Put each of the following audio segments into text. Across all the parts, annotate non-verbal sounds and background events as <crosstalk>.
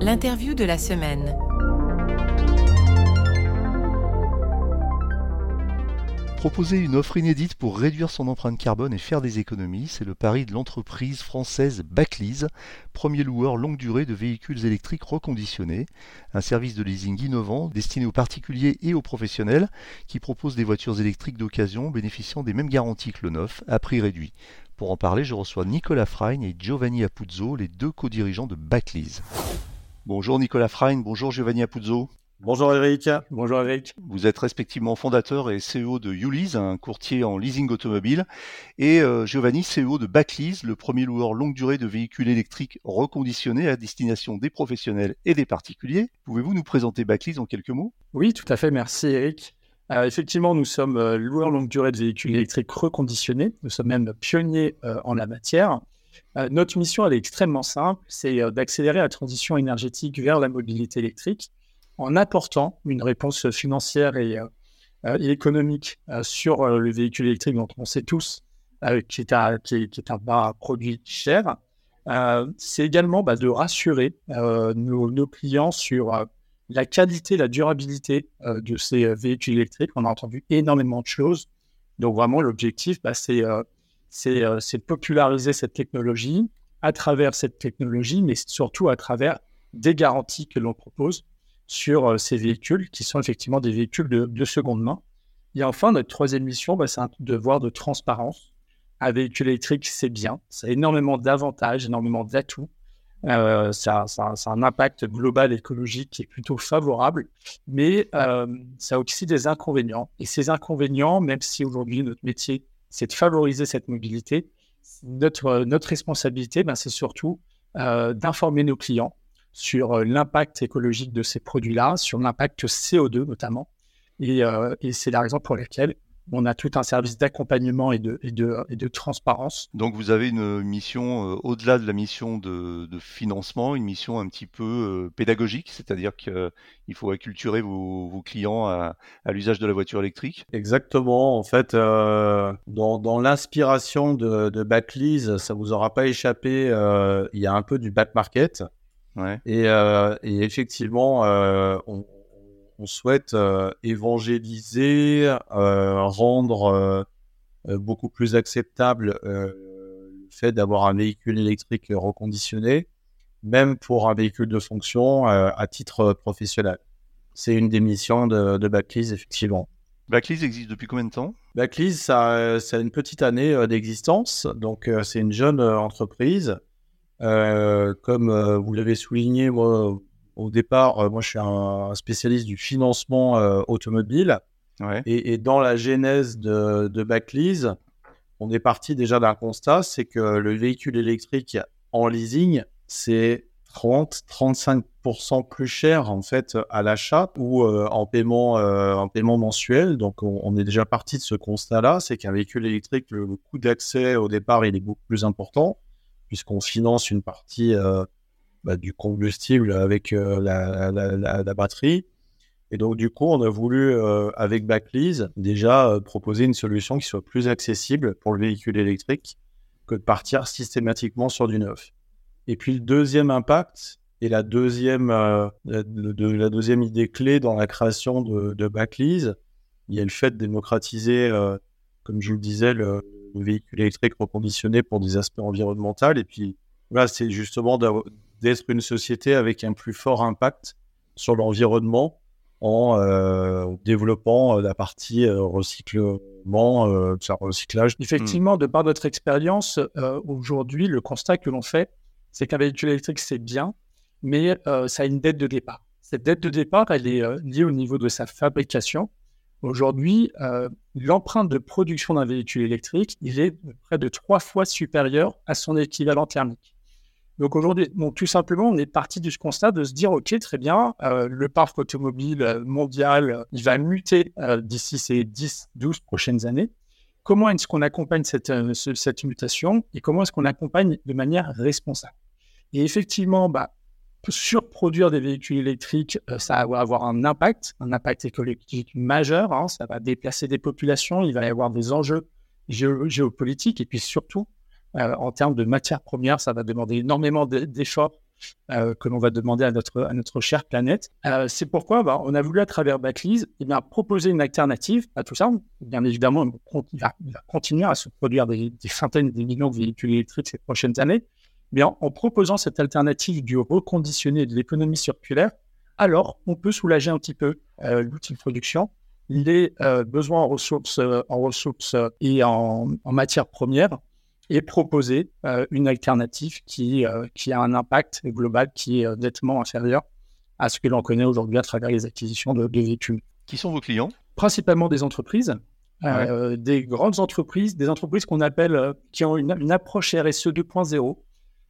L'interview de la semaine. Proposer une offre inédite pour réduire son empreinte carbone et faire des économies, c'est le pari de l'entreprise française Backlease, premier loueur longue durée de véhicules électriques reconditionnés, un service de leasing innovant destiné aux particuliers et aux professionnels qui propose des voitures électriques d'occasion bénéficiant des mêmes garanties que le neuf à prix réduit. Pour en parler, je reçois Nicolas Frein et Giovanni Apuzzo, les deux co-dirigeants de Backlease. Bonjour Nicolas Frein, bonjour Giovanni Apuzzo. Bonjour Eric. Bonjour Eric. Vous êtes respectivement fondateur et CEO de Ulease, un courtier en leasing automobile, et euh, Giovanni, CEO de Backlease, le premier loueur longue durée de véhicules électriques reconditionnés à destination des professionnels et des particuliers. Pouvez-vous nous présenter Backlease en quelques mots? Oui, tout à fait. Merci Eric. Euh, effectivement, nous sommes euh, loueurs longue durée de véhicules électriques reconditionnés. Nous sommes même pionniers en la matière. Notre mission, elle est extrêmement simple, c'est d'accélérer la transition énergétique vers la mobilité électrique en apportant une réponse financière et, euh, économique euh, sur euh, le véhicule électrique dont on sait tous qui est, un, qui, est, un produit cher. c'est également bah, de rassurer nos, clients sur la qualité, la durabilité de ces véhicules électriques. On a entendu énormément de choses. Donc vraiment, l'objectif, bah, c'est de populariser cette technologie à travers cette technologie, mais surtout à travers des garanties que l'on propose sur euh, ces véhicules qui sont effectivement des véhicules de, seconde main. Et enfin, notre troisième mission, bah, c'est un devoir de transparence. Un véhicule électrique, c'est bien, ça a énormément d'avantages, énormément d'atouts. Euh, ça, ça, a un impact global écologique qui est plutôt favorable, mais euh, ça a aussi des inconvénients. Et ces inconvénients, même si aujourd'hui notre métier, c'est de favoriser cette mobilité, notre, notre responsabilité, ben, c'est surtout d'informer nos clients sur euh, l'impact écologique de ces produits-là, sur l'impact CO2 notamment. Euh, et, c'est la raison pour laquelle on a tout un service d'accompagnement et de, et, de, transparence. Donc vous avez une mission, euh, au-delà de la mission de, financement, une mission un petit peu pédagogique, c'est-à-dire qu'il faut acculturer vos, clients à, l'usage de la voiture électrique? Exactement, en fait, dans, l'inspiration de, de Backlease, ça vous aura pas échappé, il y a un peu du back market. Euh, et, effectivement, euh, on, souhaite euh, évangéliser, rendre beaucoup plus acceptable le fait d'avoir un véhicule électrique reconditionné, même pour un véhicule de fonction à titre professionnel. C'est une des missions de, de Backlease, effectivement. Backlease existe depuis combien de temps? Backlease, ça, ça, a une petite année d'existence. Donc, c'est une jeune entreprise euh, comme euh, vous l'avez souligné, moi, au départ, euh, moi, je suis un spécialiste du financement automobile. Et, dans la genèse de, de Backlease, on est parti déjà d'un constat, c'est que le véhicule électrique en leasing, c'est 30-35% plus cher en fait à l'achat ou en paiement en paiement mensuel. Donc on, est déjà parti de ce constat-là, c'est qu'un véhicule électrique, le coût d'accès au départ, il est beaucoup plus important puisqu'on finance une partie euh, bah, du combustible avec euh, la, batterie. Et donc, du coup, on a voulu, euh, avec Backlease, déjà proposer une solution qui soit plus accessible pour le véhicule électrique que de partir systématiquement sur du neuf. Et puis, le deuxième impact et la deuxième, de, la deuxième idée clé dans la création de, de Backlease, il y a le fait de démocratiser, comme je le disais, le, véhicules électriques reconditionnés pour des aspects environnementaux. Et puis, voilà, c'est justement d'être une société avec un plus fort impact sur l'environnement en euh, développant euh, la partie euh, recyclement, recyclage. Effectivement, de par notre expérience, aujourd'hui, le constat que l'on fait, c'est qu'un véhicule électrique, c'est bien, mais ça a une dette de départ. Cette dette de départ, elle est liée au niveau de sa fabrication. Aujourd'hui, euh, l'empreinte de production d'un véhicule électrique, il est près de trois fois supérieur à son équivalent thermique. Donc aujourd'hui, tout simplement, on est parti du constat de se dire, OK, très bien, euh, le parc automobile mondial, il va muter euh, d'ici ces 10, 12 prochaines années. Comment est-ce qu'on accompagne cette, mutation et comment est-ce qu'on accompagne de manière responsable? Et effectivement, bah, surproduire des véhicules électriques, euh, ça va avoir un impact, un impact écologique majeur. Hein. ça va déplacer des populations, il va y avoir des enjeux géopolitiques et puis surtout, euh, en termes de matières premières, ça va demander énormément d'efforts que l'on va demander à notre, à notre chère planète. c'est pourquoi bah, on a voulu, à travers Backlise, eh bien, proposer une alternative à tout ça. Bien évidemment, il va, continuer à se produire des, centaines de millions de véhicules électriques ces prochaines années. Mais en, proposant cette alternative du reconditionné de l'économie circulaire, alors on peut soulager un petit peu l'outil de production les besoins en ressources, en ressources et en matières premières et proposer euh, une alternative qui, euh, qui a un impact global qui est euh, nettement inférieur à ce que l'on connaît aujourd'hui à travers les acquisitions de, véhicules. Qui sont vos clients? Principalement des entreprises, des grandes entreprises, des entreprises qu'on appelle, qui ont une, approche RSE 2.0,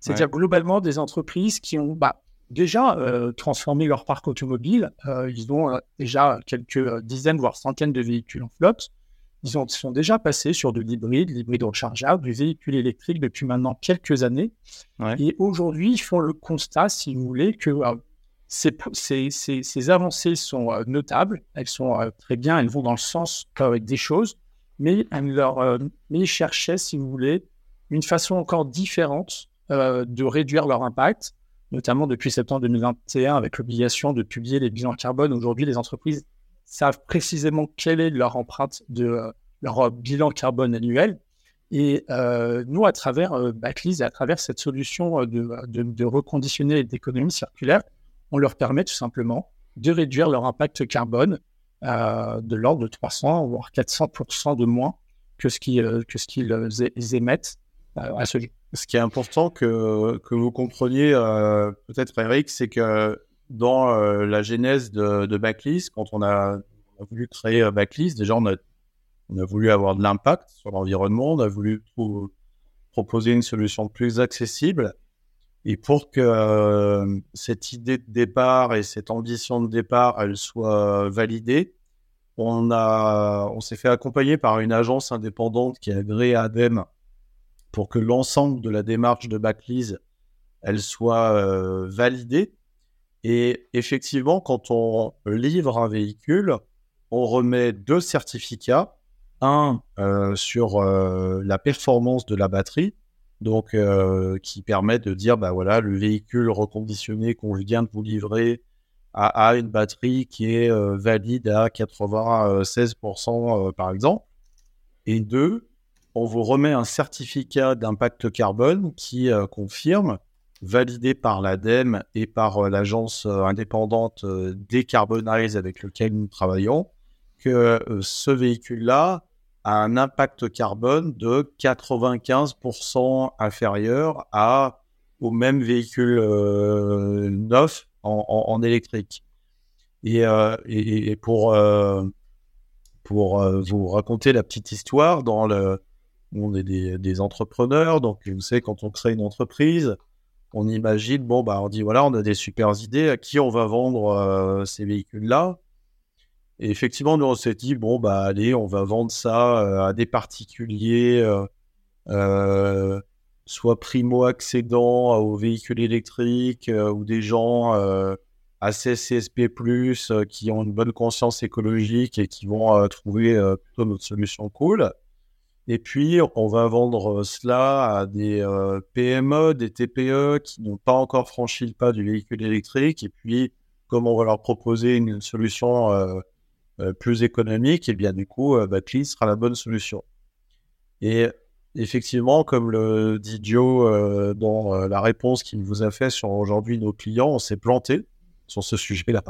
c'est-à-dire globalement des entreprises qui ont bah, déjà transformé leur parc automobile. ils ont déjà quelques dizaines, voire centaines de véhicules en flotte. Ils ont, sont déjà passés sur de l'hybride, l'hybride rechargeable, du véhicule électrique depuis maintenant quelques années. Et aujourd'hui, ils font le constat, si vous voulez, que euh, ces, ces, ces, avancées sont euh, notables, elles sont euh, très bien, elles vont dans le sens des choses, mais, elles leur, mais ils cherchaient, si vous voulez, une façon encore différente de réduire leur impact, notamment depuis septembre 2021 avec l'obligation de publier les bilans carbone. Aujourd'hui, les entreprises savent précisément quelle est leur empreinte de euh, leur bilan carbone annuel. Et euh, nous, à travers euh, et à travers cette solution de, de, reconditionner d'économie circulaire, on leur permet tout simplement de réduire leur impact carbone de l'ordre de 300 voire 400 de moins que ce qu'ils que ce qu'ils émettent à ce jour. Ce qui est important que, que vous compreniez, peut-être Eric, c'est que dans euh, la genèse de, de, Backlist, quand on a, voulu créer euh, Backlist, déjà on a, voulu avoir de l'impact sur l'environnement, on a voulu proposer une solution plus accessible. Et pour que euh, cette idée de départ et cette ambition de départ, elle soit validée, on a, on s'est fait accompagner par une agence indépendante qui est agréée à ADEME pour que l'ensemble de la démarche de Backlist, elle soit validée et effectivement, quand on livre un véhicule, on remet deux certificats. Un euh, sur euh, la performance de la batterie, donc euh, qui permet de dire, bah voilà, le véhicule reconditionné qu'on vient de vous livrer a, une batterie qui est valide à 96% par exemple. Et deux, on vous remet un certificat d'impact carbone qui confirme validé par l'ADEME et par euh, l'agence euh, indépendante euh, Decarbonize avec lequel nous travaillons, que ce véhicule-là a un impact carbone de 95% inférieur à, au même véhicule neuf en, électrique. Et, et, pour, pour vous raconter la petite histoire, dans le, on est des, des entrepreneurs, donc vous savez, quand on crée une entreprise, on imagine, bon, bah, on dit, voilà, on a des super idées, à qui on va vendre euh, ces véhicules-là? Et effectivement, nous, on s'est dit, bon, bah, allez, on va vendre ça euh, à des particuliers, euh, soit primo-accédants aux véhicules électriques ou des gens assez CSP+, qui ont une bonne conscience écologique et qui vont trouver plutôt notre solution cool. Et puis, on va vendre euh, cela à des euh, PME, des TPE qui n'ont pas encore franchi le pas du véhicule électrique. Et puis, comme on va leur proposer une solution euh, plus économique, et eh bien du coup, Batly sera la bonne solution. Et effectivement, comme le dit Joe dans la réponse qu'il vous a fait sur aujourd'hui nos clients, on s'est planté sur ce sujet-là.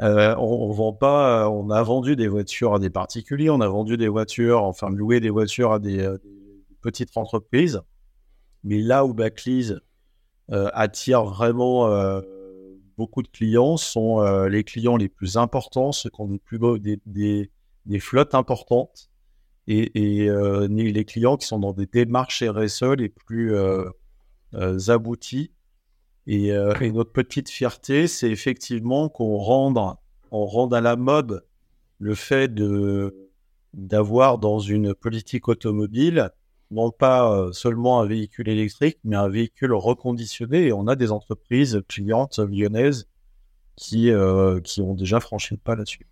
Euh, on, vend pas, euh, on a vendu des voitures à des particuliers, on a vendu des voitures, enfin loué des voitures à des, euh, petites entreprises. Mais là où Backlease attire vraiment beaucoup de clients sont les clients les plus importants, ceux qui ont des, plus beau, des, flottes importantes et, et les clients qui sont dans des démarches RSE les plus abouties euh, et, notre petite fierté, c'est effectivement qu'on rende, on rende à la mode le fait de d'avoir dans une politique automobile non pas euh, seulement un véhicule électrique, mais un véhicule reconditionné. Et on a des entreprises clientes lyonnaises qui, euh, qui ont déjà franchi le pas là-dessus.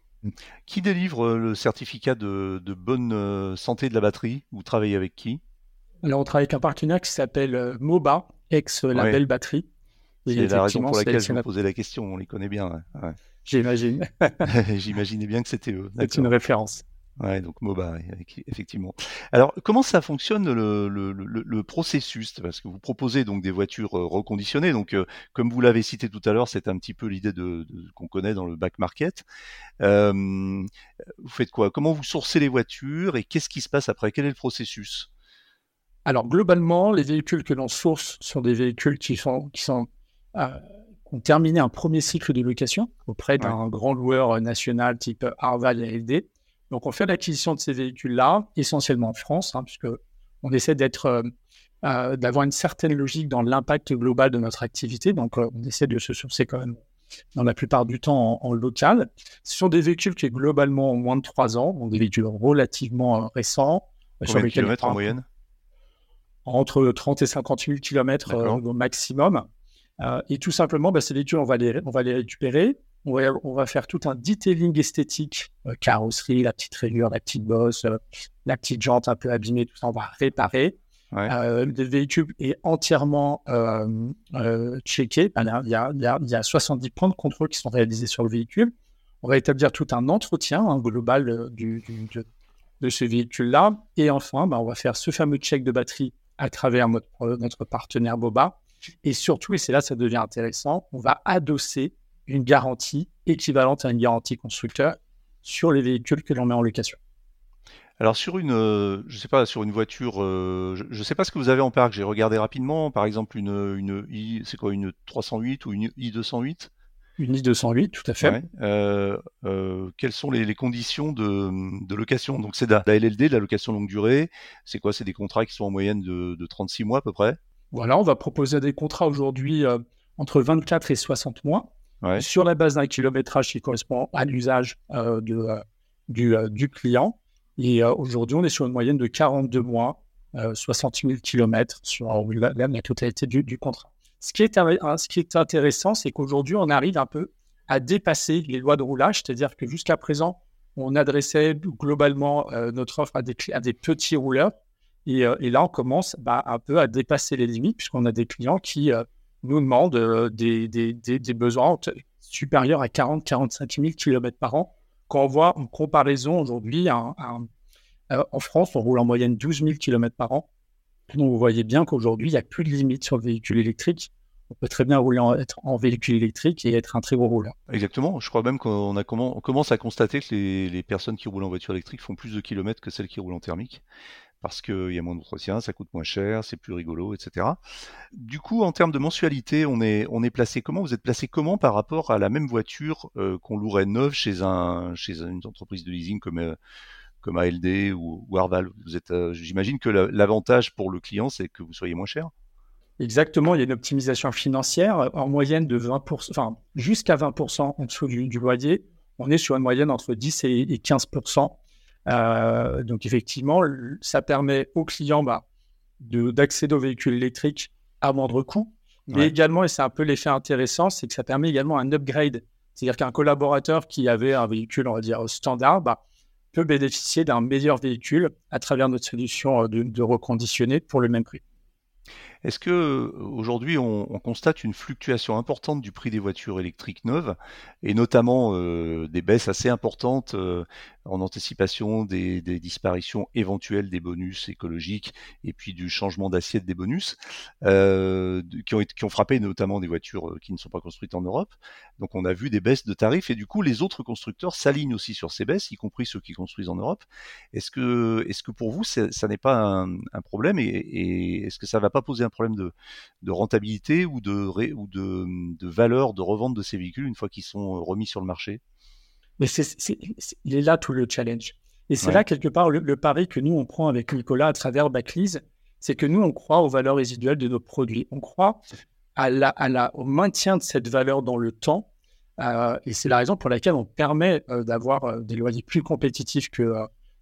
Qui délivre le certificat de, de, bonne santé de la batterie? Vous travaillez avec qui? Alors, on travaille avec un partenaire qui s'appelle MOBA, ex-label batterie, C'est la raison pour laquelle je vous posais la question, on les connaît bien. J'imagine. <laughs> J'imaginais bien que c'était eux. C'est une référence. Ouais, donc MOBA, effectivement. Alors, comment ça fonctionne le, le, le, processus? Parce que vous proposez donc des voitures euh, reconditionnées. Donc, euh, comme vous l'avez cité tout à l'heure, c'est un petit peu l'idée de, de qu'on connaît dans le back market. Euh, vous faites quoi? Comment vous sourcez les voitures et qu'est-ce qui se passe après? Quel est le processus? Alors, globalement, les véhicules que l'on source sont des véhicules qui sont qui sont ont terminé un premier cycle de location auprès d'un grand loueur national type Arval et ALD donc, on fait l'acquisition de ces véhicules-là, essentiellement en France, hein, puisque on essaie d'être, euh, euh, d'avoir une certaine logique dans l'impact global de notre activité. Donc, euh, on essaie de se sourcer quand même dans la plupart du temps en, local. Ce sont des véhicules qui, globalement, ont moins de 3 ans, donc des véhicules relativement récents. Combien de kilomètres en moyenne? Entre 30 et 50 000 kilomètres au maximum. Et tout simplement, bah, ces véhicules, on va les, on va les récupérer on va, faire tout un detailing esthétique, euh, carrosserie, la petite rayure, la petite bosse, euh, la petite jante un peu abîmée, tout ça, on va réparer. Euh, le véhicule est entièrement checké. Ben, il, y a, 70 points de contrôle qui sont réalisés sur le véhicule. On va établir tout un entretien hein, global du, de, ce véhicule-là. Et enfin, ben, on va faire ce fameux check de batterie à travers notre, notre partenaire Boba. Et surtout, et c'est là que ça devient intéressant, on va adosser une garantie équivalente à une garantie constructeur sur les véhicules que l'on met en location. Alors sur une, euh, je sais pas, sur une voiture, euh, je, ne sais pas ce que vous avez en parc. J'ai regardé rapidement, par exemple une, une I, c'est quoi une 308 ou une i208 Une i208, tout à fait. Euh, quelles sont les, conditions de, location? Donc c'est de la LLD, de la location longue durée. C'est quoi? C'est des contrats qui sont en moyenne de, de, 36 mois à peu près. Voilà, on va proposer des contrats aujourd'hui entre 24 et 60 mois sur la base d'un kilométrage qui correspond à l'usage euh, euh, euh, du, client. Et aujourd'hui, on est sur une moyenne de 42 mois, 60 000 km sur la, totalité du, contrat. Ce qui est, ce qui est intéressant, c'est qu'aujourd'hui, on arrive un peu à dépasser les lois de roulage, c'est-à-dire que jusqu'à présent, on adressait globalement notre offre à des, à des petits rouleurs. Et, là, on commence bah, un peu à dépasser les limites, puisqu'on a des clients qui nous demande euh, des, besoins supérieurs à 40-45 000 km par an. Quand on voit en comparaison aujourd'hui, euh, en France, on roule en moyenne 12 000 km par an. Donc vous voyez bien qu'aujourd'hui, il n'y a plus de limite sur le véhicule électrique. On peut très bien rouler en, être en véhicule électrique et être un très gros rouleur. Exactement. Je crois même qu'on commence à constater que les, personnes qui roulent en voiture électrique font plus de kilomètres que celles qui roulent en thermique parce qu'il y a moins d'entretien, ça coûte moins cher, c'est plus rigolo, etc. Du coup, en termes de mensualité, on est, placé comment? Vous êtes placé comment par rapport à la même voiture euh, qu'on louerait neuve chez, un, chez une entreprise de leasing comme, euh, comme ALD ou, Arval? Vous êtes, euh, J'imagine que l'avantage pour le client, c'est que vous soyez moins cher Exactement, il y a une optimisation financière en moyenne de 20%, enfin jusqu'à 20% en dessous du, loyer. On est sur une moyenne entre 10 et 15% euh, donc effectivement, ça permet aux clients bah, d'accéder aux véhicules électriques à moindre coût, mais également, et c'est un peu l'effet intéressant, c'est que ça permet également un upgrade. C'est-à-dire qu'un collaborateur qui avait un véhicule, on va dire, standard, bah, peut bénéficier d'un meilleur véhicule à travers notre solution euh, de, de reconditionner pour le même prix. Est-ce que euh, aujourd'hui on, constate une fluctuation importante du prix des voitures électriques neuves et notamment euh, des baisses assez importantes euh, en anticipation des, disparitions éventuelles des bonus écologiques et puis du changement d'assiette des bonus qui, ont, frappé notamment des voitures qui ne sont pas construites en Europe. Donc on a vu des baisses de tarifs et du coup les autres constructeurs s'alignent aussi sur ces baisses, y compris ceux qui construisent en Europe. Est-ce que, pour vous ça n'est pas un, problème et, et est-ce que ça ne va pas poser un problème de, rentabilité ou, de, ou de, valeur de revente de ces véhicules une fois qu'ils sont euh, remis sur le marché? Mais c'est, il est là tout le challenge. Et c'est là quelque part le, pari que nous on prend avec Nicolas à travers Backlease, c'est que nous on croit aux valeurs résiduelles de nos produits. On croit à la, à la, au maintien de cette valeur dans le temps. Euh, et c'est la raison pour laquelle on permet euh, d'avoir des loyers plus compétitifs que,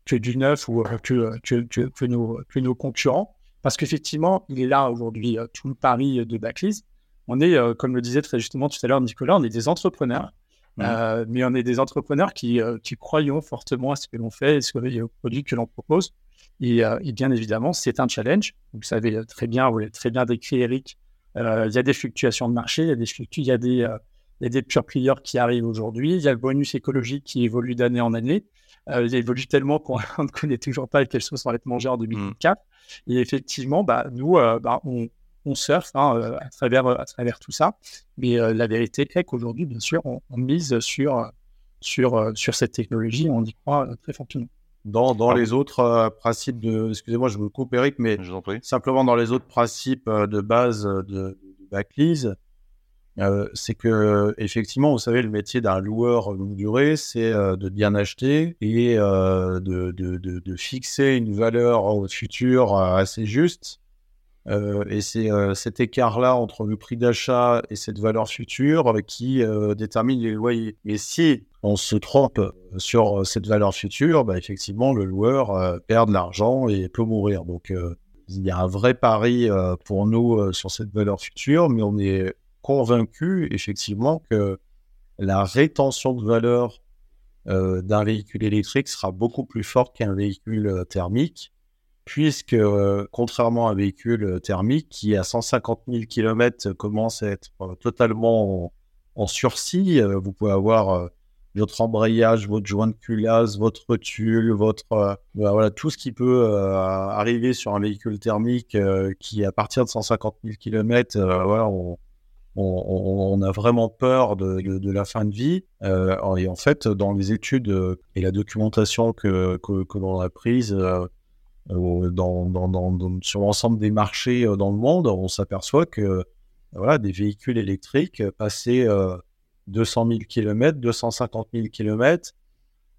que du neuf ou que, que, que, nos, que nos concurrents. Parce qu'effectivement, il est là aujourd'hui, euh, tout le pari de Backlist. On est, euh, comme le disait très justement tout à l'heure Nicolas, on est des entrepreneurs. Euh, mais on est des entrepreneurs qui, qui croyons fortement à ce que l'on fait et aux produits que l'on propose. Et, bien évidemment, c'est un challenge. Vous savez très bien, vous l'avez très bien décrit, Eric, il y a des fluctuations de marché, il y a des, il y a des, il y a des pure players qui arrivent aujourd'hui, il y a le bonus écologique qui évolue d'année en année. Euh, il évolue tellement <laughs> qu'on ne connaît toujours pas quelles choses vont être mangées en 2024. Mmh. Et effectivement, bah, nous, bah, on, on surfe hein, à, travers, à travers tout ça. Mais la vérité est qu'aujourd'hui, bien sûr, on, mise sur, sur, sur cette technologie, on y croit très fortement. Dans, dans les autres principes de. Excusez-moi, je me coupe, Eric, mais simplement dans les autres principes de base de, de Backlease, euh, c'est que effectivement, vous savez, le métier d'un loueur longue durée, c'est euh, de bien acheter et euh, de, fixer une valeur future assez juste. et c'est cet écart-là entre le prix d'achat et cette valeur future qui détermine les loyers. Et si on se trompe sur cette valeur future, bah, effectivement, le loueur perd de l'argent et peut mourir. Donc, il y a un vrai pari pour nous sur cette valeur future, mais on est convaincu effectivement que la rétention de valeur euh, d'un véhicule électrique sera beaucoup plus forte qu'un véhicule euh, thermique, puisque euh, contrairement à un véhicule thermique qui à 150 000 km commence à être totalement en, sursis, vous pouvez avoir votre embrayage, votre joint de culasse, votre tulle, votre bah, voilà tout ce qui peut arriver sur un véhicule thermique qui à partir de 150 000 km, on, on, a vraiment peur de, la fin de vie. Euh, et en fait, dans les études euh, et la documentation que, que, l'on a prise euh, sur l'ensemble des marchés dans le monde, on s'aperçoit que voilà, des véhicules électriques passés 200 000 km, 250 000 km,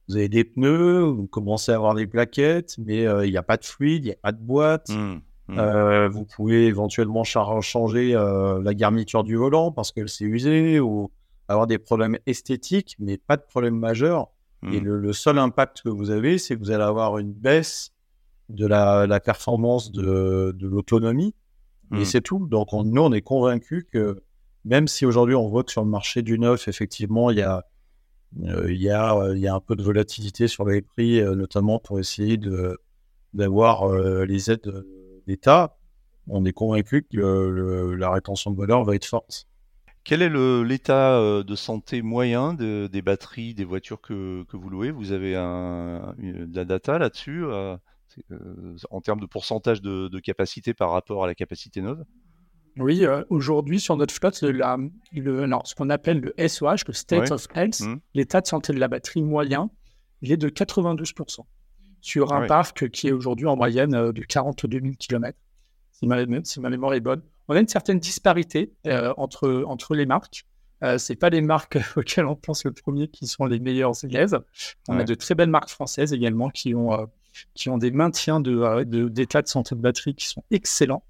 vous avez des pneus, vous commencez à avoir des plaquettes, mais il n'y a pas de fluide, il n'y a pas de boîte. Mmh. Mmh. Euh, vous pouvez éventuellement changer euh, la garniture du volant parce qu'elle s'est usée ou avoir des problèmes esthétiques, mais pas de problème majeur. Et mmh. le, seul impact que vous avez, c'est que vous allez avoir une baisse de la, performance de, l'autonomie. Et mmh. c'est tout. Donc, nous, on est convaincus que même si aujourd'hui on voit que sur le marché du neuf, effectivement, il y a, euh, il y a, il y a un peu de volatilité sur les prix, notamment pour essayer d'avoir les aides d'État, on est convaincu que la rétention de valeur va être forte. Quel est l'état euh, de santé moyen des batteries des voitures que, vous louez? Vous avez un, de la data là-dessus euh, euh, en termes de pourcentage de, capacité par rapport à la capacité neuve? Oui, aujourd'hui sur notre flotte, ce qu'on appelle le SOH, le State of Health, mmh. l'état de santé de la batterie moyen, il est de 92% sur un parc qui est aujourd'hui en moyenne euh, de 42 000 km, si ma, mémoire est bonne. On a une certaine disparité euh, entre, entre les marques. Euh, ce pas les marques <laughs> auxquelles on pense le premier qui sont les meilleures élèves. On a de très belles marques françaises également qui ont, euh, qui ont des maintiens d'état de, d'état de, santé de batterie qui sont excellents.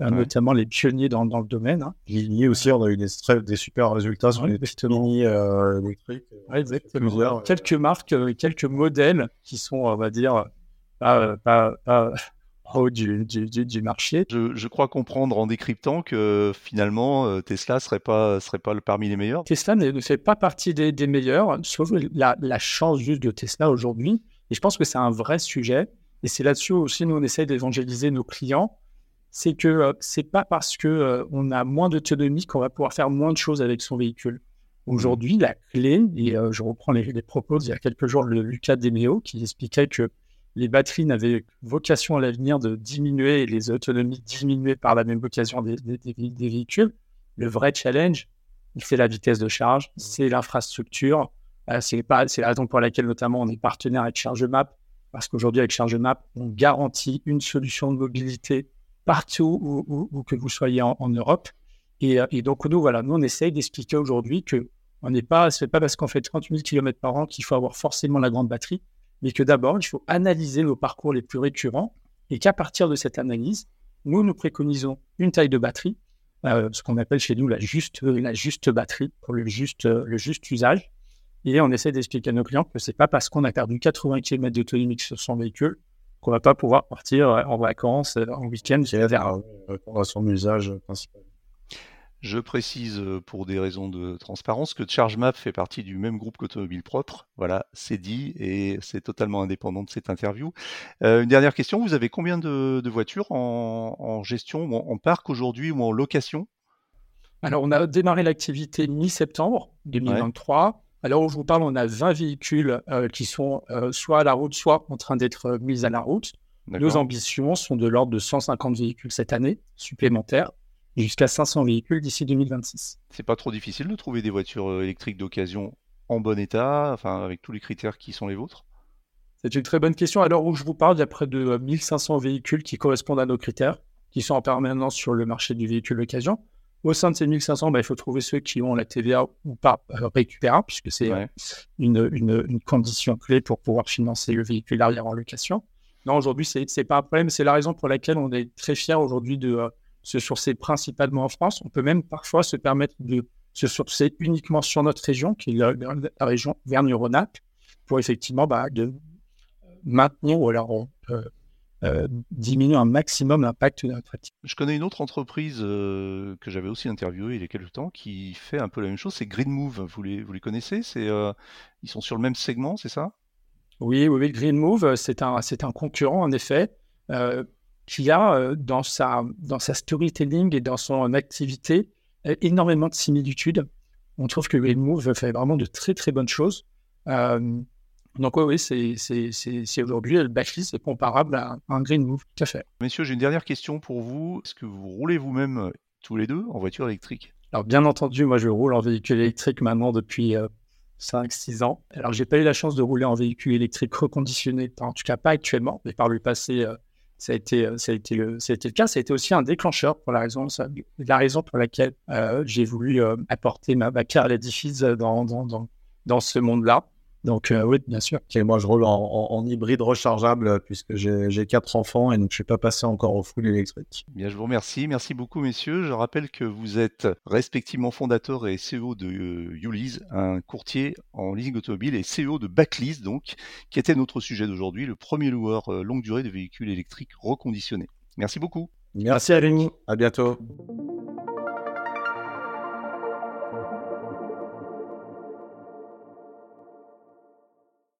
Notamment les pionniers dans, dans le domaine. Hein. Ligné aussi, on a eu des, des super résultats sur les mini électriques. exactement. quelques marques, quelques modèles qui sont, on va dire, pas, pas, pas <laughs> haut du, du, du, marché. Je, je, crois comprendre en décryptant que finalement Tesla serait pas serait pas parmi les meilleurs. Tesla ne, fait pas partie des, des meilleurs, sauf la, la, chance juste de Tesla aujourd'hui. Et je pense que c'est un vrai sujet. Et c'est là-dessus aussi nous on essaye d'évangéliser nos clients c'est que euh, c'est pas parce que euh, on a moins d'autonomie qu'on va pouvoir faire moins de choses avec son véhicule. Mmh. Aujourd'hui, la clé, et euh, je reprends les, propos d'il y a quelques jours de Lucas Demeo qui expliquait que les batteries n'avaient vocation à l'avenir de diminuer et les autonomies diminuer par la même occasion des, véhicules. Le vrai challenge, c'est la vitesse de charge, mmh. c'est l'infrastructure. c'est la raison pour laquelle notamment on est partenaire avec ChargeMap parce qu'aujourd'hui avec ChargeMap, on garantit une solution de mobilité partout où, que vous soyez en, Europe. Euh, et, donc, nous, voilà, nous, on essaye d'expliquer aujourd'hui que on n'est pas, pas parce qu'on fait 30 000 km par an qu'il faut avoir forcément la grande batterie, mais que d'abord, il faut analyser nos parcours les plus récurrents et qu'à partir de cette analyse, nous, nous préconisons une taille de batterie, euh, ce qu'on appelle chez nous la juste, la juste batterie pour le juste, le juste usage. Et on essaie d'expliquer à nos clients que c'est pas parce qu'on a perdu 80 km d'autonomie sur son véhicule qu'on va pas pouvoir partir euh, en vacances, euh, en week-end, vers répondre à son usage principal. Je précise euh, pour des raisons de transparence que ChargeMap fait partie du même groupe qu'Automobile Propre. Voilà, c'est dit et c'est totalement indépendant de cette interview. une dernière question, vous avez combien de, voitures en, gestion, en, parc aujourd'hui ou en location? Alors, on a démarré l'activité mi-septembre 2023. Alors, où je vous parle, on a 20 véhicules qui sont soit à la route, soit en train d'être mis à la route. Nos ambitions sont de l'ordre de 150 véhicules cette année, supplémentaires, jusqu'à 500 véhicules d'ici 2026. C'est pas trop difficile de trouver des voitures électriques d'occasion en bon état, enfin avec tous les critères qui sont les vôtres? C'est une très bonne question. Alors où je vous parle, il y a près de 1500 véhicules qui correspondent à nos critères, qui sont en permanence sur le marché du véhicule d'occasion. Au sein de ces 1500, bah, il faut trouver ceux qui ont la TVA ou pas euh, récupérable, puisque c'est euh, une, une, condition clé pour pouvoir financer le véhicule arrière en location. Non, aujourd'hui, ce n'est pas un problème. C'est la raison pour laquelle on est très fiers aujourd'hui de euh, se sourcer principalement en France. On peut même parfois se permettre de se sourcer uniquement sur notre région, qui est la, région Vergne-Rhône-Alpes, pour effectivement bah, de maintenir ou alors euh, diminuer un maximum l'impact de notre activité. Je connais une autre entreprise euh, que j'avais aussi interviewée il y a quelques temps qui fait un peu la même chose, c'est Green Move. Vous les, vous les connaissez? C'est, euh, Ils sont sur le même segment, c'est ça? Oui, oui, Green Move, c'est un, c'est un concurrent en effet qui a dans sa, dans sa storytelling et dans son activité énormément de similitudes. On trouve que Green Move fait vraiment de très très bonnes choses. Donc oui, c'est, c'est, aujourd'hui, le backlist est comparable à un green move, tout à fait. Messieurs, j'ai une dernière question pour vous. Est-ce que vous roulez vous-même euh, tous les deux en voiture électrique? Alors bien entendu, moi je roule en véhicule électrique maintenant depuis 5-6 euh, ans. Alors j'ai pas eu la chance de rouler en véhicule électrique reconditionné, en tout cas pas actuellement, mais par le passé, euh, ça, a été, ça, a été le, ça a été le cas. Ça a été aussi un déclencheur pour la raison, la raison pour laquelle j'ai voulu apporter ma, ma à l'édifice dans, dans, dans, dans ce monde-là. Donc euh, oui, bien sûr. moi, je roule en, hybride rechargeable euh, puisque j'ai quatre enfants et donc je ne suis pas passé encore au full électrique. Bien, je vous remercie. Merci beaucoup, messieurs. Je rappelle que vous êtes respectivement fondateur et CEO de uh, un courtier en leasing automobile, et CEO de Backlease, donc, qui était notre sujet d'aujourd'hui, le premier loueur longue durée de véhicules électriques reconditionnés. Merci beaucoup. Merci à À bientôt.